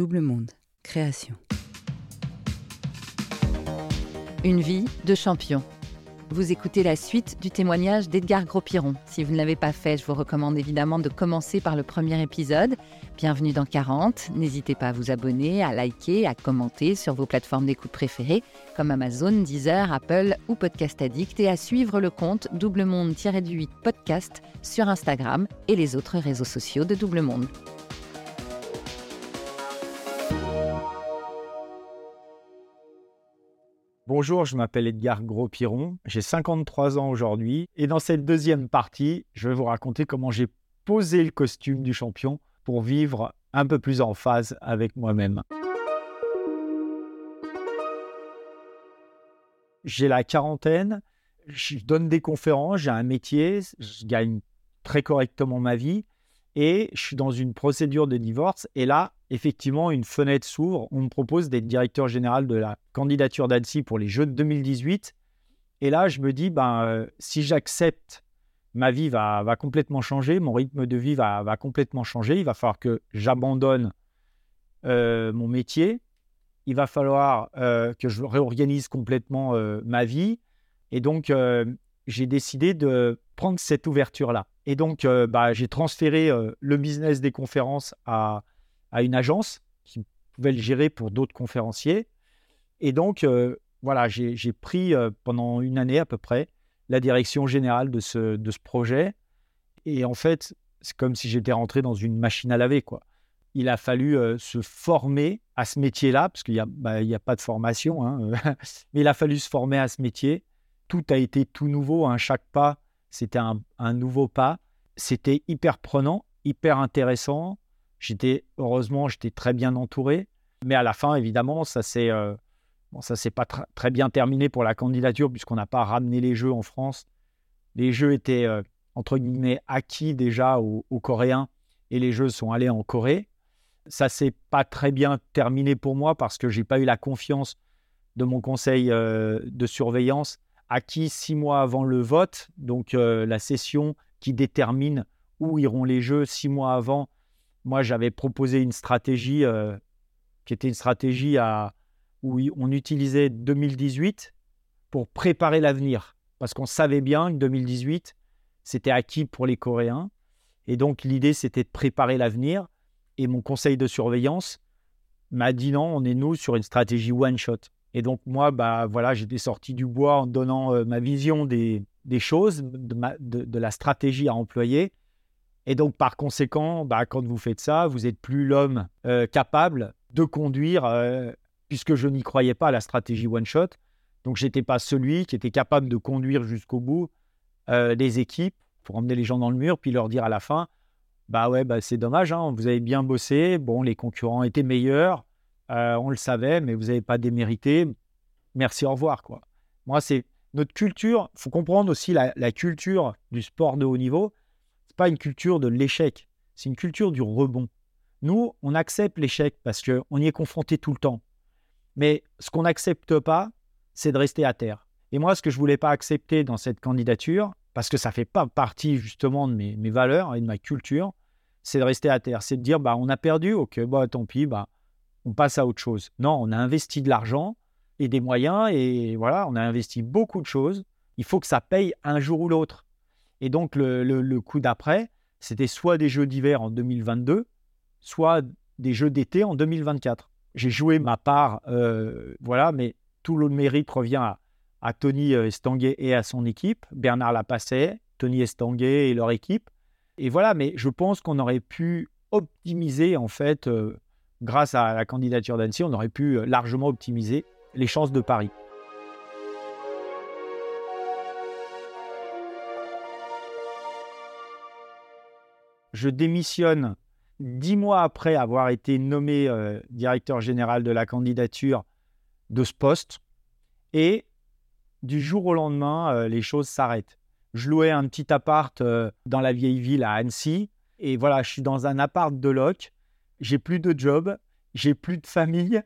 Double Monde, création. Une vie de champion. Vous écoutez la suite du témoignage d'Edgar Gros-Piron. Si vous ne l'avez pas fait, je vous recommande évidemment de commencer par le premier épisode. Bienvenue dans 40. N'hésitez pas à vous abonner, à liker, à commenter sur vos plateformes d'écoute préférées comme Amazon, Deezer, Apple ou Podcast Addict et à suivre le compte Double Monde-8 Podcast sur Instagram et les autres réseaux sociaux de Double Monde. Bonjour, je m'appelle Edgar Gros-Piron, j'ai 53 ans aujourd'hui et dans cette deuxième partie, je vais vous raconter comment j'ai posé le costume du champion pour vivre un peu plus en phase avec moi-même. J'ai la quarantaine, je donne des conférences, j'ai un métier, je gagne très correctement ma vie et je suis dans une procédure de divorce. Et là, effectivement, une fenêtre s'ouvre. On me propose d'être directeur général de la candidature d'Annecy pour les Jeux de 2018. Et là, je me dis, ben, euh, si j'accepte, ma vie va, complètement changer, mon rythme de vie va, va, complètement changer. Il va falloir que j'abandonne euh, mon métier. Il va falloir euh, que je réorganise complètement ma vie. Et donc, j'ai décidé de prendre cette ouverture-là. Et donc, euh, bah, j'ai transféré euh, le business des conférences à, une agence qui pouvait le gérer pour d'autres conférenciers. Et donc, euh, voilà, j'ai pris pendant une année à peu près la direction générale de ce, projet. Et en fait, c'est comme si j'étais rentré dans une machine à laver, quoi. Il a fallu se former à ce métier-là, parce qu'il n'y a, bah, a, pas de formation, hein, mais il a fallu se former à ce métier tout a été tout nouveau. Hein. Chaque pas, c'était un, nouveau pas. C'était hyper prenant, hyper intéressant. J'étais heureusement, j'étais très bien entouré. Mais à la fin, évidemment, ça s'est euh, bon, ça s'est pas très bien terminé pour la candidature puisqu'on n'a pas ramené les jeux en France. Les jeux étaient euh, entre guillemets acquis déjà aux, Coréens et les jeux sont allés en Corée. Ça s'est pas très bien terminé pour moi parce que j'ai pas eu la confiance de mon conseil euh, de surveillance acquis six mois avant le vote, donc euh, la session qui détermine où iront les jeux six mois avant. Moi, j'avais proposé une stratégie euh, qui était une stratégie où on utilisait 2018 pour préparer l'avenir, parce qu'on savait bien que 2018, c'était acquis pour les Coréens. Et donc, l'idée, c'était de préparer l'avenir. Et mon conseil de surveillance m'a dit non, on est nous sur une stratégie one-shot. Et donc, moi, bah, voilà, j'étais sorti du bois en donnant euh, ma vision des, choses, de, de, la stratégie à employer. Et donc, par conséquent, bah, quand vous faites ça, vous n'êtes plus l'homme euh, capable de conduire, euh, puisque je n'y croyais pas à la stratégie one-shot. Donc, je n'étais pas celui qui était capable de conduire jusqu'au bout les équipes pour emmener les gens dans le mur, puis leur dire à la fin, bah ouais, bah, c'est dommage, hein, vous avez bien bossé, bon, les concurrents étaient meilleurs, euh, on le savait, mais vous n'avez pas démérité. Merci, au revoir. Quoi. Moi, c'est notre culture. Il faut comprendre aussi la, culture du sport de haut niveau. Ce n'est pas une culture de l'échec, c'est une culture du rebond. Nous, on accepte l'échec parce qu'on y est confronté tout le temps. Mais ce qu'on n'accepte pas, c'est de rester à terre. Et moi, ce que je ne voulais pas accepter dans cette candidature, parce que ça ne fait pas partie justement de mes, valeurs et de ma culture, c'est de rester à terre. C'est de dire, bah, on a perdu, ok, bah, tant pis, bah, on passe à autre chose. Non, on a investi de l'argent et des moyens et voilà, on a investi beaucoup de choses. Il faut que ça paye un jour ou l'autre. Et donc, le, coup d'après, c'était soit des jeux d'hiver en 2022, soit des jeux d'été en 2024. J'ai joué ma part, euh, voilà, mais tout le mérite revient à, Tony Estanguet et à son équipe, Bernard Lapasset, Tony Estanguet et leur équipe. Et voilà, mais je pense qu'on aurait pu optimiser en fait euh, grâce à la candidature d'Annecy, on aurait pu euh, largement optimiser les chances de Paris. Je démissionne dix mois après avoir été nommé euh, directeur général de la candidature de ce poste. Et du jour au lendemain, euh, les choses s'arrêtent. Je louais un petit appart dans la vieille ville à Annecy. Et voilà, je suis dans un appart de loc j'ai plus de job, j'ai plus de famille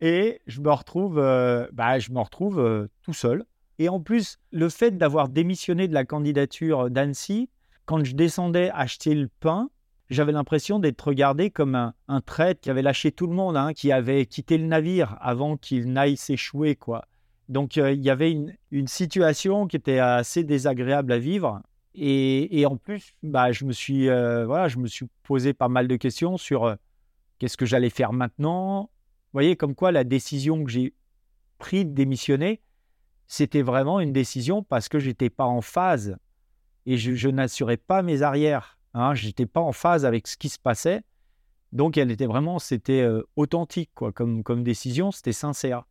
et je me retrouve, euh, bah, je me retrouve euh, tout seul. Et en plus, le fait d'avoir démissionné de la candidature d'Annecy, quand je descendais acheter le pain, j'avais l'impression d'être regardé comme un, traître qui avait lâché tout le monde, hein, qui avait quitté le navire avant qu'il n'aille s'échouer, quoi. Donc euh, il y avait une, situation qui était assez désagréable à vivre. Et, en plus, bah, je, me suis, voilà, je me suis posé pas mal de questions sur qu'est-ce que j'allais faire maintenant? Vous voyez, comme quoi la décision que j'ai prise de démissionner, c'était vraiment une décision parce que j'étais pas en phase et je, n'assurais pas mes arrières. Hein, je n'étais pas en phase avec ce qui se passait. Donc, elle était vraiment, c'était euh, authentique quoi, comme, comme décision, c'était sincère.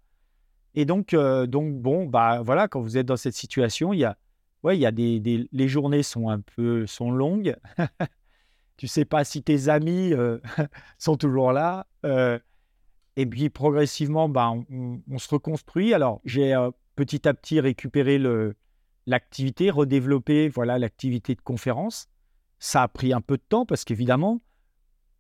Et donc, euh, donc, bon, bah voilà, quand vous êtes dans cette situation, il y a, ouais, il y a des les journées sont un peu, sont longues. tu sais pas si tes amis euh, sont toujours là. et puis progressivement, bah, on, se reconstruit. Alors, j'ai petit à petit récupéré l'activité, redéveloppé voilà l'activité de conférence. Ça a pris un peu de temps parce qu'évidemment,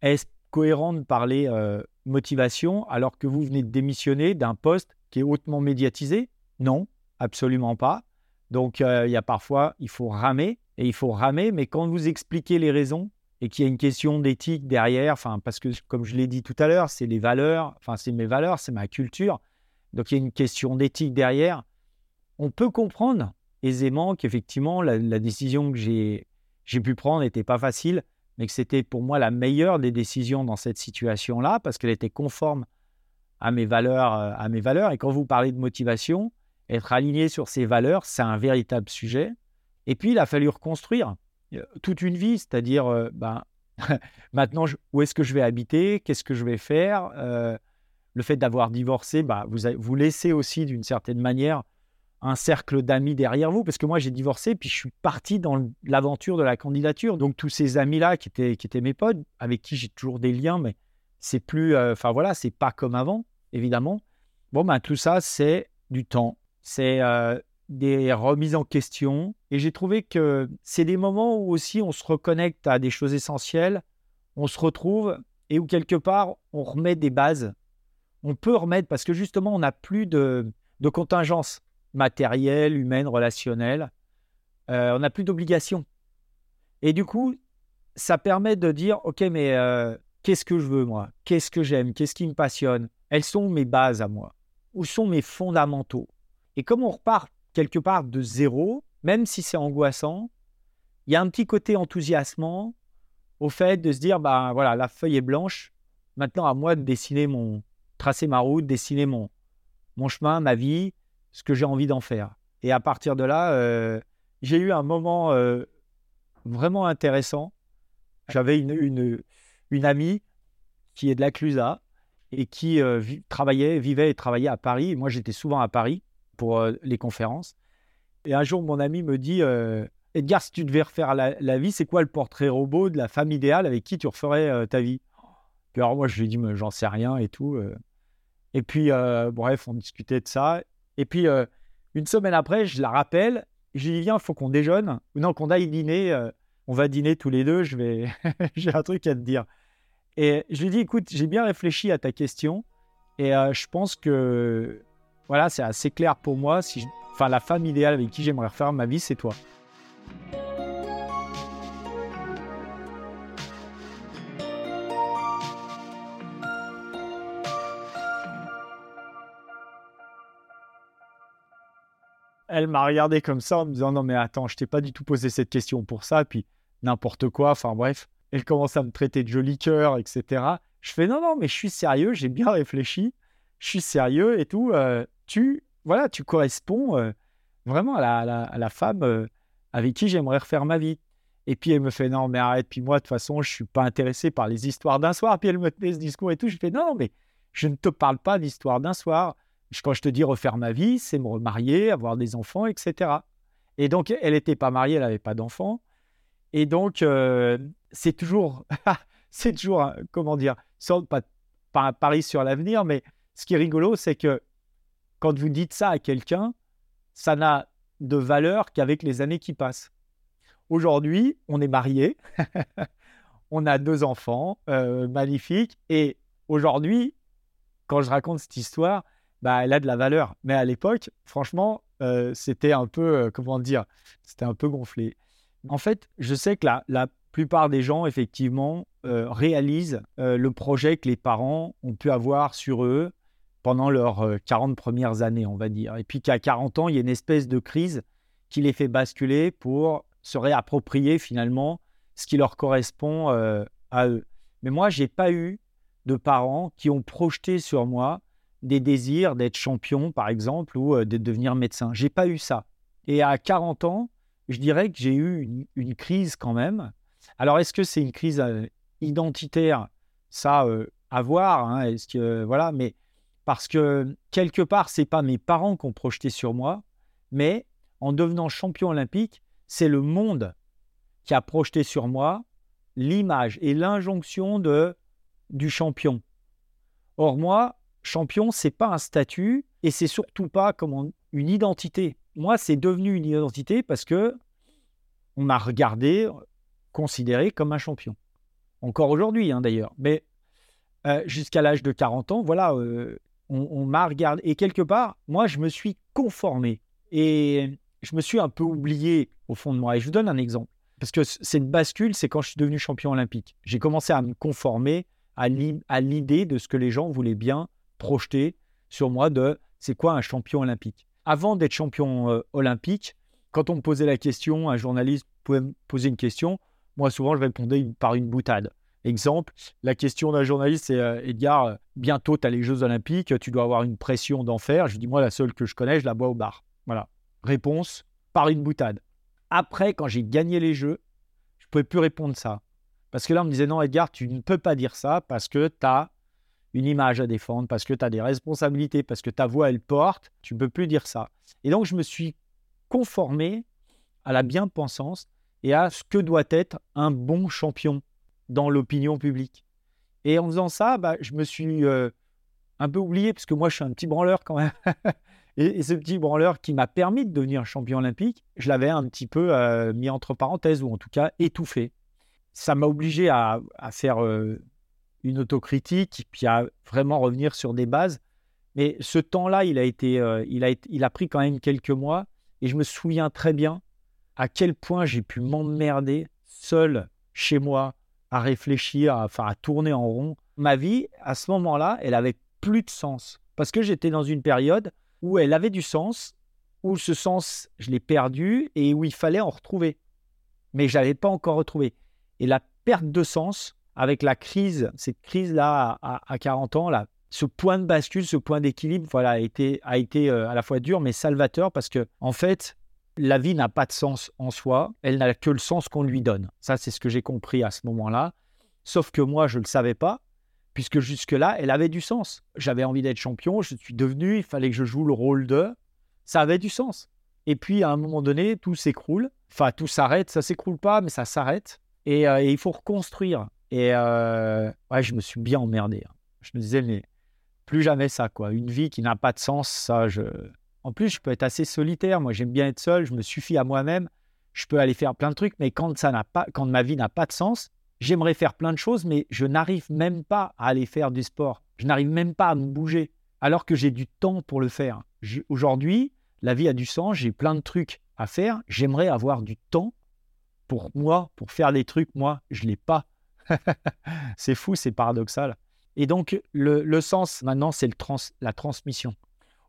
est-ce cohérent de parler euh, motivation alors que vous venez de démissionner d'un poste qui est hautement médiatisé? Non, absolument pas. Donc euh, il y a parfois, il faut ramer et il faut ramer, mais quand vous expliquez les raisons et qu'il y a une question d'éthique derrière, enfin parce que comme je l'ai dit tout à l'heure, c'est les valeurs, enfin c'est mes valeurs, c'est ma culture. Donc il y a une question d'éthique derrière. On peut comprendre aisément qu'effectivement la, décision que j'ai pu prendre n'était pas facile, mais que c'était pour moi la meilleure des décisions dans cette situation-là parce qu'elle était conforme à mes valeurs, euh, à mes valeurs. Et quand vous parlez de motivation, être aligné sur ces valeurs, c'est un véritable sujet. Et puis il a fallu reconstruire toute une vie, c'est-à-dire euh, ben, maintenant où est-ce que je vais habiter, qu'est-ce que je vais faire? le fait d'avoir divorcé, bah, vous, vous laissez aussi d'une certaine manière un cercle d'amis derrière vous, parce que moi j'ai divorcé, puis je suis parti dans l'aventure de la candidature. Donc tous ces amis-là qui étaient, qui étaient mes potes, avec qui j'ai toujours des liens, mais c'est plus, euh, enfin voilà, c'est pas comme avant, évidemment. Bon, ben tout ça, c'est du temps, c'est euh, des remises en question, et j'ai trouvé que c'est des moments où aussi on se reconnecte à des choses essentielles, on se retrouve, et où quelque part on remet des bases. On peut remettre, parce que justement on n'a plus de, de contingence matérielle, humaine, relationnelle. Euh, on n'a plus d'obligations. Et du coup, ça permet de dire, OK, mais euh, qu'est-ce que je veux, moi? Qu'est-ce que j'aime? Qu'est-ce qui me passionne? Elles sont mes bases à moi Où sont mes fondamentaux? Et comme on repart quelque part de zéro, même si c'est angoissant, il y a un petit côté enthousiasmant au fait de se dire, bah voilà, la feuille est blanche, maintenant à moi de dessiner mon, tracer ma route, dessiner mon, mon chemin, ma vie, ce que j'ai envie d'en faire. Et à partir de là, euh, j'ai eu un moment euh, vraiment intéressant. J'avais une, une, amie qui est de la Clusa et qui euh, travaillait, vivait et travaillait à Paris. Moi, j'étais souvent à Paris pour les conférences. Et un jour, mon ami me dit Edgar, si tu devais refaire la, vie, c'est quoi le portrait robot de la femme idéale avec qui tu referais ta vie? Puis alors, moi, je lui ai dit J'en sais rien et tout. Et puis, bref, on discutait de ça. Et puis, euh, une semaine après, je la rappelle. Je lui dis, viens, il faut qu'on déjeune. Non, qu'on aille dîner. Euh, on va dîner tous les deux. Je vais... j'ai un truc à te dire. Et je lui dis, écoute, j'ai bien réfléchi à ta question. Et euh, je pense que, voilà, c'est assez clair pour moi. Enfin, la femme idéale avec qui j'aimerais refaire ma vie, c'est toi. elle m'a regardé comme ça en me disant non mais attends, je t'ai pas du tout posé cette question pour ça, puis n'importe quoi, enfin bref. Elle commence à me traiter de joli cœur, etc. Je fais non non mais je suis sérieux, j'ai bien réfléchi, je suis sérieux et tout. Euh, tu voilà, tu corresponds euh, vraiment à la, femme euh, avec qui j'aimerais refaire ma vie. Et puis elle me fait non mais arrête, puis moi de toute façon je suis pas intéressé par les histoires d'un soir. Puis elle me tenait ce discours et tout. Je fais non mais je ne te parle pas d'histoire d'un soir quand je te dis refaire ma vie, c'est me remarier, avoir des enfants, etc. Et donc, elle n'était pas mariée, elle n'avait pas d'enfants. Et donc, euh, c'est toujours, c'est toujours, comment dire, pas, pas un pari sur l'avenir, mais ce qui est rigolo, c'est que quand vous dites ça à quelqu'un, ça n'a de valeur qu'avec les années qui passent. Aujourd'hui, on est marié, on a deux enfants euh, magnifiques, et aujourd'hui, quand je raconte cette histoire, bah, elle a de la valeur. Mais à l'époque, franchement, euh, c'était un peu, euh, comment dire, c'était un peu gonflé. En fait, je sais que la, plupart des gens, effectivement, réalisent le projet que les parents ont pu avoir sur eux pendant leurs 40 premières années, on va dire. Et puis qu'à 40 ans, il y a une espèce de crise qui les fait basculer pour se réapproprier finalement ce qui leur correspond à eux. Mais moi, je n'ai pas eu de parents qui ont projeté sur moi des désirs d'être champion, par exemple, ou de devenir médecin. J'ai pas eu ça. Et à 40 ans, je dirais que j'ai eu une, crise quand même. Alors, est-ce que c'est une crise identitaire? Ça, à voir. Hein, est-ce que voilà, mais parce que quelque part, c'est pas mes parents qui ont projeté sur moi, mais en devenant champion olympique, c'est le monde qui a projeté sur moi l'image et l'injonction de du champion. Or moi, champion, c'est pas un statut et c'est surtout pas comme une identité. Moi, c'est devenu une identité parce que on m'a regardé, considéré comme un champion. Encore aujourd'hui, hein, d'ailleurs. Mais euh, jusqu'à l'âge de 40 ans, voilà, euh, on, m'a regardé. Et quelque part, moi, je me suis conformé. Et je me suis un peu oublié au fond de moi. Et je vous donne un exemple. Parce que cette bascule, c'est quand je suis devenu champion olympique. J'ai commencé à me conformer à l'idée de ce que les gens voulaient bien projeter sur moi de c'est quoi un champion olympique. Avant d'être champion euh, olympique, quand on me posait la question, un journaliste pouvait me poser une question, moi souvent je répondais par une boutade. Exemple, la question d'un journaliste, c'est euh, Edgar, euh, bientôt tu as les Jeux Olympiques, tu dois avoir une pression d'enfer. Je dis, moi, la seule que je connais, je la bois au bar. Voilà. Réponse, par une boutade. Après, quand j'ai gagné les Jeux, je ne pouvais plus répondre ça. Parce que là, on me disait, non, Edgar, tu ne peux pas dire ça parce que tu as une image à défendre, parce que tu as des responsabilités, parce que ta voix, elle porte, tu ne peux plus dire ça. Et donc, je me suis conformé à la bien-pensance et à ce que doit être un bon champion dans l'opinion publique. Et en faisant ça, bah, je me suis euh, un peu oublié, parce que moi, je suis un petit branleur quand même. et, ce petit branleur qui m'a permis de devenir champion olympique, je l'avais un petit peu euh, mis entre parenthèses, ou en tout cas étouffé. Ça m'a obligé à, faire euh, une autocritique, puis à vraiment revenir sur des bases. Mais ce temps-là, il a euh, il il a pris quand même quelques mois, et je me souviens très bien à quel point j'ai pu m'emmerder seul chez moi à réfléchir, à, enfin à tourner en rond. Ma vie, à ce moment-là, elle avait plus de sens parce que j'étais dans une période où elle avait du sens, où ce sens, je l'ai perdu et où il fallait en retrouver. Mais je n'avais pas encore retrouvé. Et la perte de sens, avec la crise, cette crise-là à, 40 ans, là, ce point de bascule, ce point d'équilibre, voilà, a été, a été euh, à la fois dur mais salvateur parce que, en fait, la vie n'a pas de sens en soi, elle n'a que le sens qu'on lui donne. Ça, c'est ce que j'ai compris à ce moment-là. Sauf que moi, je ne le savais pas, puisque jusque-là, elle avait du sens. J'avais envie d'être champion, je suis devenu, il fallait que je joue le rôle de. Ça avait du sens. Et puis, à un moment donné, tout s'écroule. Enfin, tout s'arrête. Ça s'écroule pas, mais ça s'arrête. Et, euh, il faut reconstruire. Et euh, ouais, je me suis bien emmerdé. Hein. Je me disais, mais plus jamais ça, quoi. Une vie qui n'a pas de sens, ça, je. En plus, je peux être assez solitaire. Moi, j'aime bien être seul. Je me suffis à moi-même. Je peux aller faire plein de trucs, mais quand ma vie n'a pas de sens, j'aimerais faire plein de choses, mais je n'arrive même pas à aller faire du sport. Je n'arrive même pas à me bouger, alors que j'ai du temps pour le faire. Aujourd'hui, la vie a du sens. J'ai plein de trucs à faire. J'aimerais avoir du temps pour moi, pour faire des trucs. Moi, je l'ai pas. c'est fou, c'est paradoxal. Et donc, le, sens, maintenant, c'est la transmission.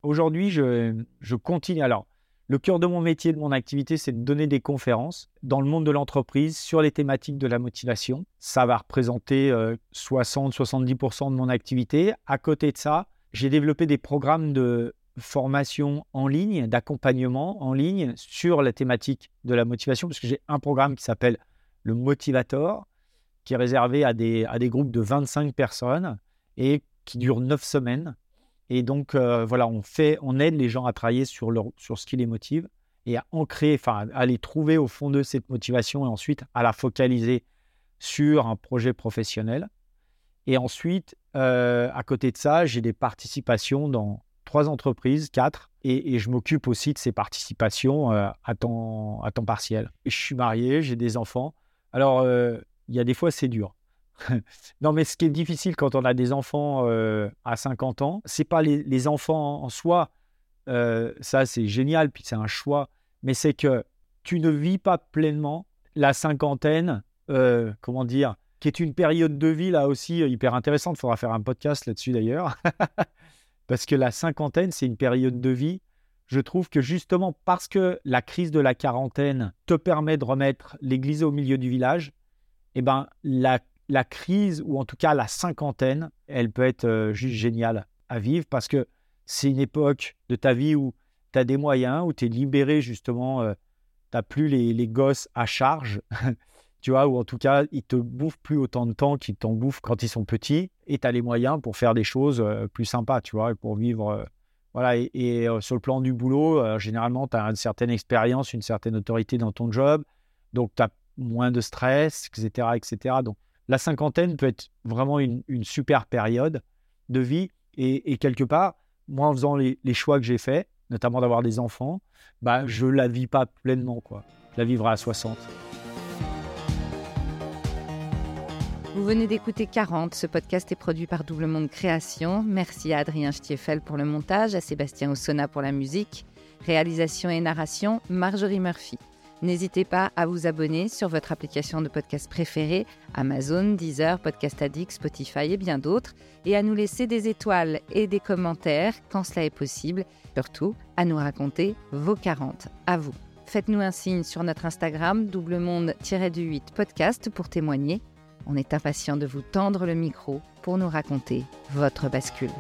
Aujourd'hui, je, continue. Alors, le cœur de mon métier, de mon activité, c'est de donner des conférences dans le monde de l'entreprise sur les thématiques de la motivation. Ça va représenter 60-70% euh, de mon activité. À côté de ça, j'ai développé des programmes de formation en ligne, d'accompagnement en ligne sur la thématique de la motivation, parce que j'ai un programme qui s'appelle le Motivator, qui est réservé à des, à des groupes de 25 personnes et qui dure 9 semaines. Et donc, euh, voilà, on, aide les gens à travailler sur ce qui les motive et à ancrer, enfin, à les trouver au fond de cette motivation et ensuite à la focaliser sur un projet professionnel. Et ensuite, euh, à côté de ça, j'ai des participations dans trois entreprises, quatre, et, je m'occupe aussi de ces participations euh, à, temps, à temps partiel. je suis marié, j'ai des enfants. Alors, il y a des fois, c'est dur. non, mais ce qui est difficile quand on a des enfants euh, à 50 ans, c'est pas les, enfants en soi. Euh, ça, c'est génial, puis c'est un choix. Mais c'est que tu ne vis pas pleinement la cinquantaine euh, comment dire, qui est une période de vie là aussi hyper intéressante. Il faudra faire un podcast là-dessus d'ailleurs. parce que la cinquantaine, c'est une période de vie. Je trouve que justement parce que la crise de la quarantaine te permet de remettre l'église au milieu du village, eh ben, la, la crise, ou en tout cas la cinquantaine, elle peut être euh, juste géniale à vivre parce que c'est une époque de ta vie où tu as des moyens, où tu es libéré justement, euh, tu n'as plus les, les, gosses à charge, tu vois, ou en tout cas, ils te bouffent plus autant de temps qu'ils t'en bouffent quand ils sont petits, et tu as les moyens pour faire des choses euh, plus sympas, tu vois, pour vivre. Voilà, et, sur le plan du boulot, généralement, tu as une certaine expérience, une certaine autorité dans ton job, donc tu as moins de stress, etc., etc. Donc, la cinquantaine peut être vraiment une, super période de vie, et, quelque part, moi, en faisant les, les choix que j'ai faits, notamment d'avoir des enfants, bah, je la vis pas pleinement. Quoi. Je la vivrai à 60. Vous venez d'écouter 40. Ce podcast est produit par Double Monde Création. Merci à Adrien Stiefel pour le montage, à Sébastien Ossona pour la musique. Réalisation et narration, Marjorie Murphy. N'hésitez pas à vous abonner sur votre application de podcast préférée, Amazon, Deezer, Podcast Addict, Spotify et bien d'autres, et à nous laisser des étoiles et des commentaires quand cela est possible, surtout à nous raconter vos 40 à vous. Faites-nous un signe sur notre Instagram, doublemonde-du8 podcast pour témoigner. On est impatient de vous tendre le micro pour nous raconter votre bascule.